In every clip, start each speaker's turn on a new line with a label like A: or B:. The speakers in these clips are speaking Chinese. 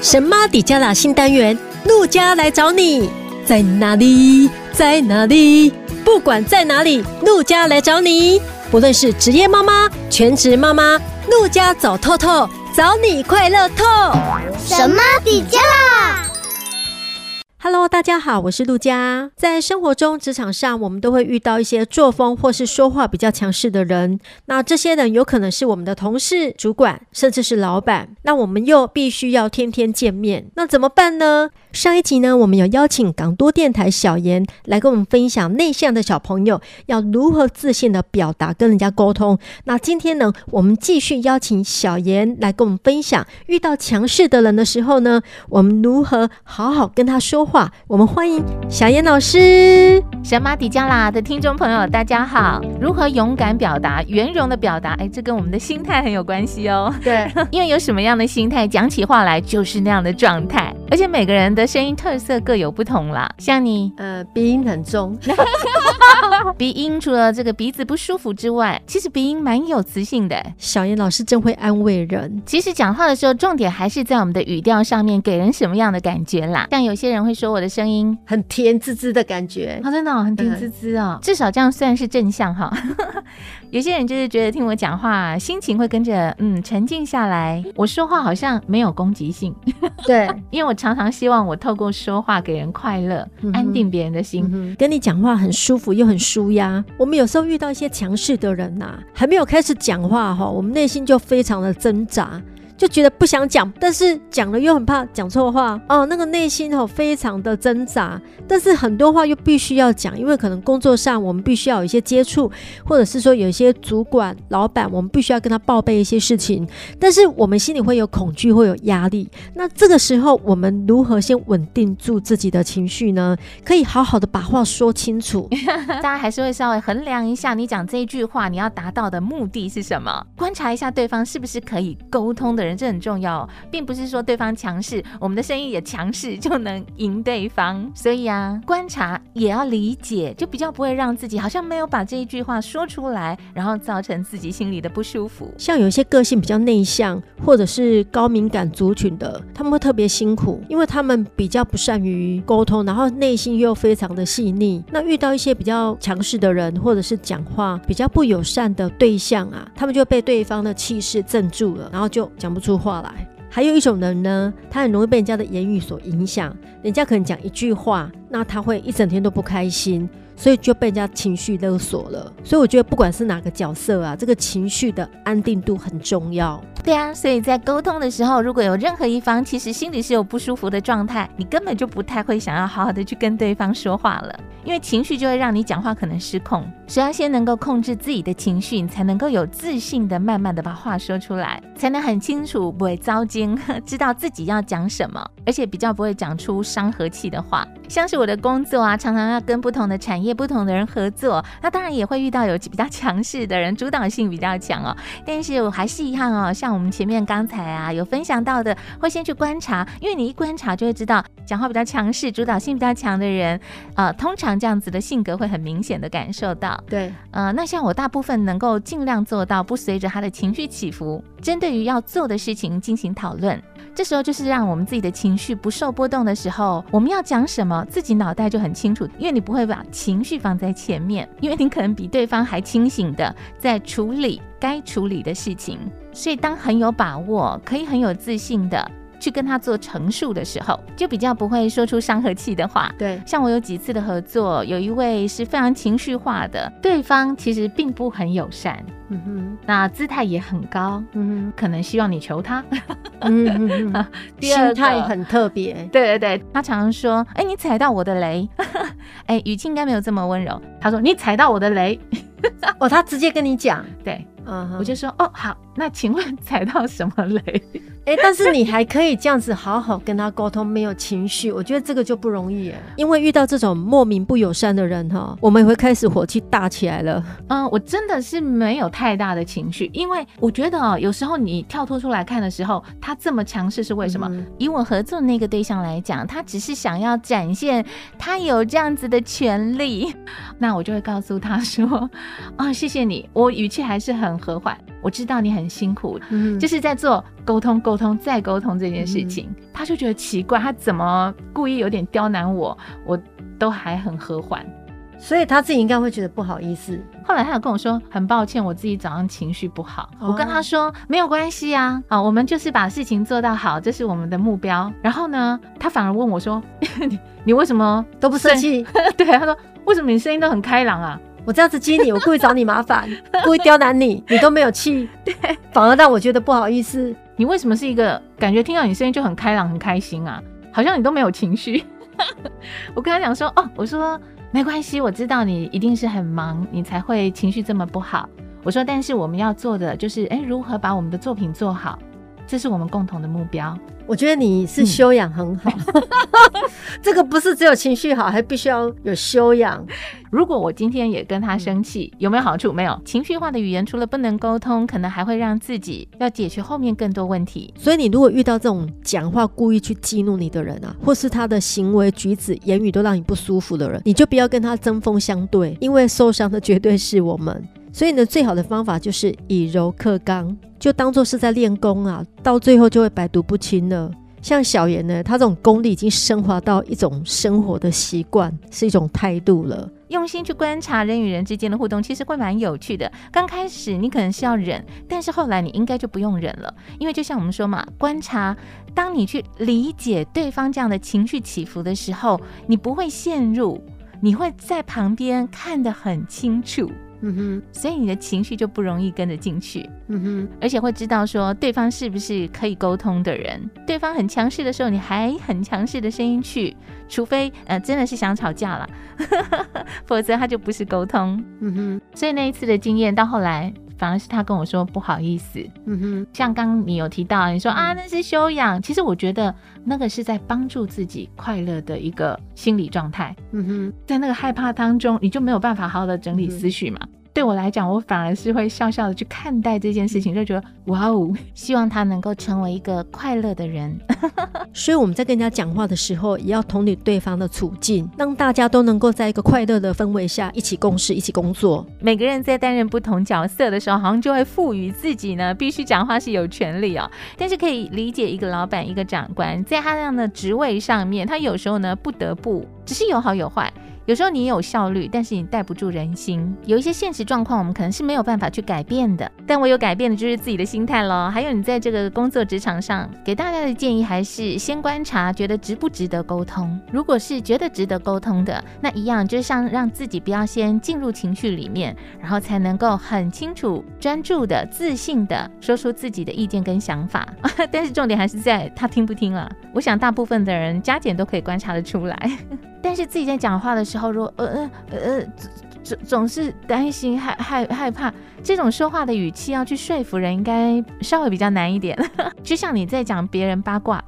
A: 神妈底加拉新单元，陆家来找你，在哪里？在哪里？不管在哪里，陆家来找你。不论是职业妈妈、全职妈妈，陆家走透透，找你快乐透。
B: 神妈底加拉。
A: Hello，大家好，我是陆佳。在生活中、职场上，我们都会遇到一些作风或是说话比较强势的人。那这些人有可能是我们的同事、主管，甚至是老板。那我们又必须要天天见面，那怎么办呢？上一集呢，我们有邀请港都电台小妍来跟我们分享内向的小朋友要如何自信的表达跟人家沟通。那今天呢，我们继续邀请小妍来跟我们分享，遇到强势的人的时候呢，我们如何好好跟他说话。我们欢迎小妍老师。
C: 神马底加啦的听众朋友，大家好。如何勇敢表达、圆融的表达？哎，这跟我们的心态很有关系哦。
A: 对，
C: 因为有什么样的心态，讲起话来就是那样的状态。而且每个人的声音特色各有不同啦。像你，
A: 呃，鼻音很重。
C: 鼻音除了这个鼻子不舒服之外，其实鼻音蛮有磁性的。
A: 小妍老师真会安慰人。
C: 其实讲话的时候，重点还是在我们的语调上面，给人什么样的感觉啦。像有些人会说我的声音
A: 很甜滋滋的感觉，
C: 哦，真的、哦、很甜滋滋哦。至少这样算是正向哈。有些人就是觉得听我讲话，心情会跟着嗯沉静下来。我说话好像没有攻击性，
A: 对，
C: 因为我常常希望我透过说话给人快乐，嗯、安定别人的心，
A: 嗯、跟你讲话很舒服又很舒压。我们有时候遇到一些强势的人呐、啊，还没有开始讲话哈，我们内心就非常的挣扎。就觉得不想讲，但是讲了又很怕讲错话哦，那个内心哦非常的挣扎。但是很多话又必须要讲，因为可能工作上我们必须要有一些接触，或者是说有一些主管、老板，我们必须要跟他报备一些事情。但是我们心里会有恐惧，会有压力。那这个时候，我们如何先稳定住自己的情绪呢？可以好好的把话说清楚。
C: 大家还是会稍微衡量一下，你讲这一句话，你要达到的目的是什么？观察一下对方是不是可以沟通的人。人这很重要，并不是说对方强势，我们的声音也强势就能赢对方。所以啊，观察也要理解，就比较不会让自己好像没有把这一句话说出来，然后造成自己心里的不舒服。
A: 像有一些个性比较内向，或者是高敏感族群的，他们会特别辛苦，因为他们比较不善于沟通，然后内心又非常的细腻。那遇到一些比较强势的人，或者是讲话比较不友善的对象啊，他们就被对方的气势镇住了，然后就讲。说出话来，还有一种人呢，他很容易被人家的言语所影响，人家可能讲一句话，那他会一整天都不开心，所以就被人家情绪勒索了。所以我觉得不管是哪个角色啊，这个情绪的安定度很重要。
C: 对啊，所以在沟通的时候，如果有任何一方其实心里是有不舒服的状态，你根本就不太会想要好好的去跟对方说话了，因为情绪就会让你讲话可能失控。所以要先能够控制自己的情绪，你才能够有自信的慢慢的把话说出来，才能很清楚不会遭惊，知道自己要讲什么，而且比较不会讲出伤和气的话。像是我的工作啊，常常要跟不同的产业、不同的人合作，那当然也会遇到有比较强势的人，主导性比较强哦。但是我还是一样哦，像我们前面刚才啊有分享到的，会先去观察，因为你一观察就会知道，讲话比较强势、主导性比较强的人，呃，通常这样子的性格会很明显的感受到。
A: 对，
C: 呃，那像我大部分能够尽量做到不随着他的情绪起伏，针对于要做的事情进行讨论。这时候就是让我们自己的情绪不受波动的时候，我们要讲什么，自己脑袋就很清楚，因为你不会把情绪放在前面，因为你可能比对方还清醒的在处理该处理的事情，所以当很有把握，可以很有自信的。去跟他做陈述的时候，就比较不会说出伤和气的话。
A: 对，
C: 像我有几次的合作，有一位是非常情绪化的，对。方其实并不很友善，嗯哼，那姿态也很高，嗯哼，可能希望你求他，
A: 嗯哼，第二心态很特别，
C: 对对对，他常常说，哎，你踩到我的雷，哎，语气应该没有这么温柔，他说你踩到我的雷，
A: 哦，他直接跟你讲，
C: 对，嗯，我就说，哦，好，那请问踩到什么雷？
A: 哎，但是你还可以这样子好好跟他沟通，没有情绪，我觉得这个就不容易耶。因为遇到这种莫名不友善的人哈，我们也会开始火气大起来了。
C: 嗯，我真的是没有太大的情绪，因为我觉得哦，有时候你跳脱出来看的时候，他这么强势是为什么？嗯、以我合作的那个对象来讲，他只是想要展现他有这样子的权利，那我就会告诉他说，啊、哦，谢谢你，我语气还是很和缓。我知道你很辛苦，
A: 嗯，
C: 就是在做沟通、沟通再沟通这件事情。嗯、他就觉得奇怪，他怎么故意有点刁难我，我都还很和缓。
A: 所以他自己应该会觉得不好意思。
C: 后来他有跟我说，很抱歉，我自己早上情绪不好。哦、我跟他说没有关系啊，啊，我们就是把事情做到好，这是我们的目标。然后呢，他反而问我说：“ 你你为什么
A: 都不生气？”
C: 对，他说：“为什么你声音都很开朗啊？”
A: 我这样子激你，我故意找你麻烦，故意刁难你，你都没有气，
C: 对，
A: 反而让我觉得不好意思。
C: 你为什么是一个感觉听到你声音就很开朗、很开心啊？好像你都没有情绪。我跟他讲说：“哦，我说。”没关系，我知道你一定是很忙，你才会情绪这么不好。我说，但是我们要做的就是，哎，如何把我们的作品做好，这是我们共同的目标。
A: 我觉得你是修养很好，嗯、这个不是只有情绪好，还必须要有修养。
C: 如果我今天也跟他生气，有没有好处？没有。情绪化的语言除了不能沟通，可能还会让自己要解决后面更多问题。
A: 所以你如果遇到这种讲话故意去激怒你的人啊，或是他的行为举止、言语都让你不舒服的人，你就不要跟他针锋相对，因为受伤的绝对是我们。所以呢，最好的方法就是以柔克刚，就当做是在练功啊，到最后就会百毒不侵了。像小妍呢，他这种功力已经升华到一种生活的习惯，是一种态度了。
C: 用心去观察人与人之间的互动，其实会蛮有趣的。刚开始你可能是要忍，但是后来你应该就不用忍了，因为就像我们说嘛，观察，当你去理解对方这样的情绪起伏的时候，你不会陷入，你会在旁边看得很清楚。嗯哼，所以你的情绪就不容易跟着进去。嗯哼，而且会知道说对方是不是可以沟通的人。对方很强势的时候，你还很强势的声音去，除非呃真的是想吵架了，否则他就不是沟通。嗯哼，所以那一次的经验到后来，反而是他跟我说不好意思。嗯哼，像刚你有提到，你说啊那是修养，其实我觉得那个是在帮助自己快乐的一个心理状态。嗯哼，在那个害怕当中，你就没有办法好好的整理思绪嘛。嗯对我来讲，我反而是会笑笑的去看待这件事情，就觉得哇哦，希望他能够成为一个快乐的人。
A: 所以我们在跟人家讲话的时候，也要同理对方的处境，让大家都能够在一个快乐的氛围下一起共事、一起工作。
C: 每个人在担任不同角色的时候，好像就会赋予自己呢，必须讲话是有权利哦。但是可以理解一个老板、一个长官，在他那样的职位上面，他有时候呢不得不，只是有好有坏。有时候你有效率，但是你带不住人心。有一些现实状况，我们可能是没有办法去改变的。但唯有改变的就是自己的心态喽。还有你在这个工作职场上，给大家的建议还是先观察，觉得值不值得沟通。如果是觉得值得沟通的，那一样就是像让自己不要先进入情绪里面，然后才能够很清楚、专注的、自信的说出自己的意见跟想法。但是重点还是在他听不听了。我想大部分的人加减都可以观察得出来。但是自己在讲话的时候，如果呃呃呃总总是担心害害害怕，这种说话的语气要去说服人，应该稍微比较难一点。就像你在讲别人八卦，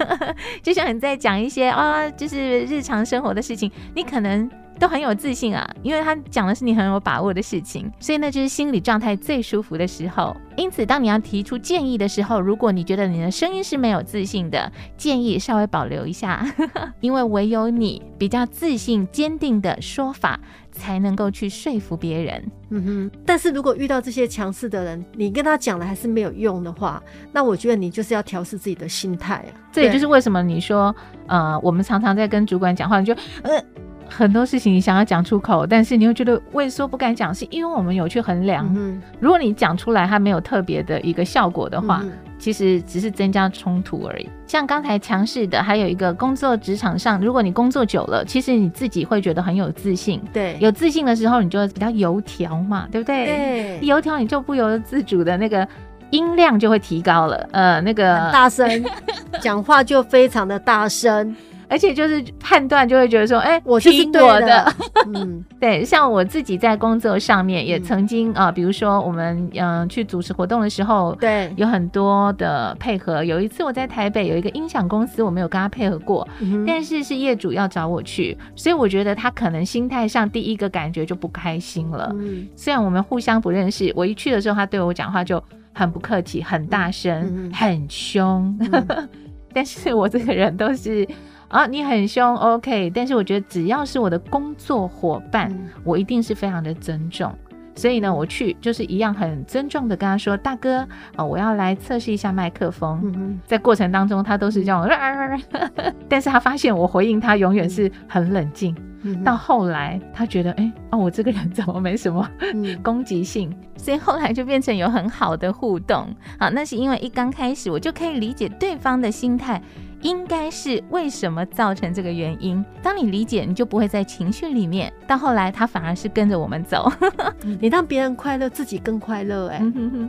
C: 就像你在讲一些啊、就是日常生活的事情，你可能。都很有自信啊，因为他讲的是你很有把握的事情，所以那就是心理状态最舒服的时候。因此，当你要提出建议的时候，如果你觉得你的声音是没有自信的，建议稍微保留一下，因为唯有你比较自信、坚定的说法，才能够去说服别人。
A: 嗯哼。但是如果遇到这些强势的人，你跟他讲了还是没有用的话，那我觉得你就是要调试自己的心态啊。
C: 这也就是为什么你说，呃，我们常常在跟主管讲话，你就呃。很多事情你想要讲出口，但是你又觉得畏缩不敢讲，是因为我们有去衡量。嗯、如果你讲出来，它没有特别的一个效果的话，嗯、其实只是增加冲突而已。像刚才强势的，还有一个工作职场上，如果你工作久了，其实你自己会觉得很有自信。
A: 对，
C: 有自信的时候，你就会比较油条嘛，对不对？
A: 对，
C: 油条你就不由自主的那个音量就会提高了，呃，那个
A: 大声讲话就非常的大声。
C: 而且就是判断就会觉得说，哎、欸，
A: 我就是对的。
C: 嗯，对，像我自己在工作上面也曾经啊、嗯呃，比如说我们嗯、呃、去主持活动的时候，
A: 对，
C: 有很多的配合。有一次我在台北有一个音响公司，我没有跟他配合过，嗯、但是是业主要找我去，所以我觉得他可能心态上第一个感觉就不开心了。嗯，虽然我们互相不认识，我一去的时候他对我讲话就很不客气，很大声，嗯、很凶，嗯、但是我这个人都是。啊，你很凶，OK，但是我觉得只要是我的工作伙伴，嗯、我一定是非常的尊重。所以呢，我去就是一样很尊重的跟他说：“大哥啊、哦，我要来测试一下麦克风。嗯”在过程当中，他都是这样，嗯、但是他发现我回应他永远是很冷静。嗯、到后来，他觉得哎，哦，我这个人怎么没什么 攻击性？嗯、所以后来就变成有很好的互动。好，那是因为一刚开始我就可以理解对方的心态。应该是为什么造成这个原因？当你理解，你就不会在情绪里面。到后来，他反而是跟着我们走。
A: 你让别人快乐，自己更快乐。哎，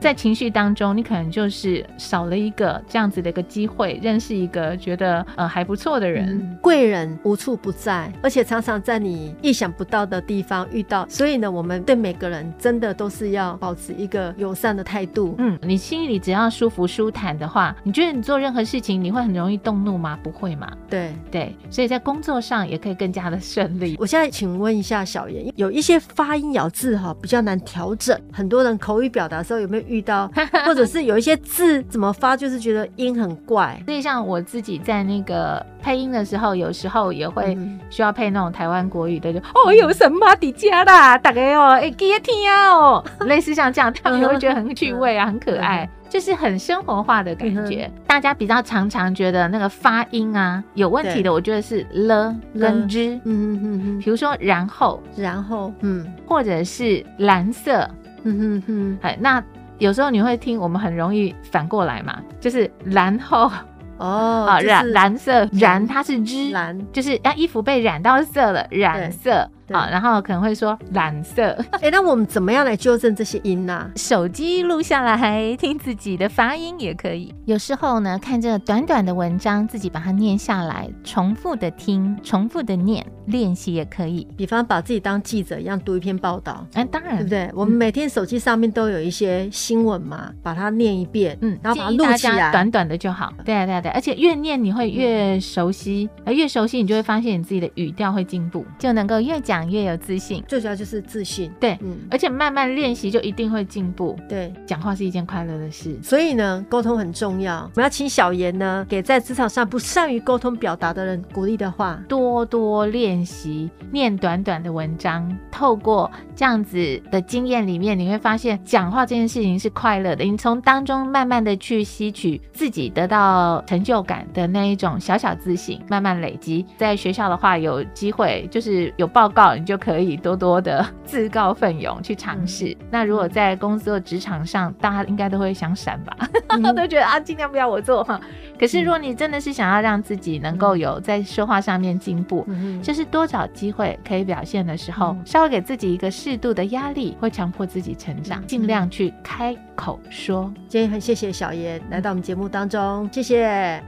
C: 在情绪当中，你可能就是少了一个这样子的一个机会，认识一个觉得呃还不错的人。
A: 贵人无处不在，而且常常在你意想不到的地方遇到。所以呢，我们对每个人真的都是要保持一个友善的态度。
C: 嗯，你心里只要舒服舒坦的话，你觉得你做任何事情，你会很容易动怒吗？不会嘛？
A: 对
C: 对，所以在工作上也可以更加的顺利。
A: 我现在请问一下小严，有一些发音咬字哈比较难调整，很多人口语表达的时候有没有遇到？或者是有一些字怎么发，就是觉得音很怪。
C: 所以像我自己在那个配音的时候，有时候也会需要配那种台湾国语的，就、嗯、哦有什么底加啦，大概哦哎给听哦，类似像这样，他们也会觉得很趣味啊，很可爱。就是很生活化的感觉，嗯、大家比较常常觉得那个发音啊有问题的，我觉得是了跟之，嗯嗯嗯嗯，比如说然后，
A: 然后，嗯，
C: 或者是蓝色，嗯哼哼，哎，那有时候你会听，我们很容易反过来嘛，就是然后。
A: 哦，啊，
C: 染蓝色染它是之
A: 蓝，
C: 就是啊，衣服被染到色了，染色啊，然后可能会说蓝色。
A: 哎、欸，那我们怎么样来纠正这些音呢、啊？
C: 手机录下来听自己的发音也可以。有时候呢，看这短短的文章，自己把它念下来，重复的听，重复的念，练习也可以。
A: 比方把自己当记者一样读一篇报道，
C: 哎、啊，当然，
A: 对不对？我们每天手机上面都有一些新闻嘛，把它念一遍，嗯，然后把它录起来，
C: 短短的就好。对啊，对啊，对，而且越念你会越熟悉，而越熟悉你就会发现你自己的语调会进步，就能够越讲越有自信。
A: 最主要就是自信，
C: 对，嗯，而且慢慢练习就一定会进步。
A: 对，
C: 讲话是一件快乐的事，
A: 所以呢，沟通很重要。我们要请小严呢，给在职场上不善于沟通表达的人鼓励的话，
C: 多多练习，念短短的文章，透过这样子的经验里面，你会发现讲话这件事情是快乐的。你从当中慢慢的去吸取自己得到成就感的那一种小小自信，慢慢累积。在学校的话，有机会就是有报告，你就可以多多的自告奋勇去尝试。嗯、那如果在工作职场上，大家应该都会想闪吧，嗯、都觉得啊，尽量不要我做哈。可是如果你真的是想要让自己能够有在说话上面进步，嗯、就是多找机会可以表现的时候，嗯、稍微给自己一个适度的压力，会强迫自己成长，尽、嗯、量去开口说。
A: 今天很谢谢小严来到我们节目当中，谢谢。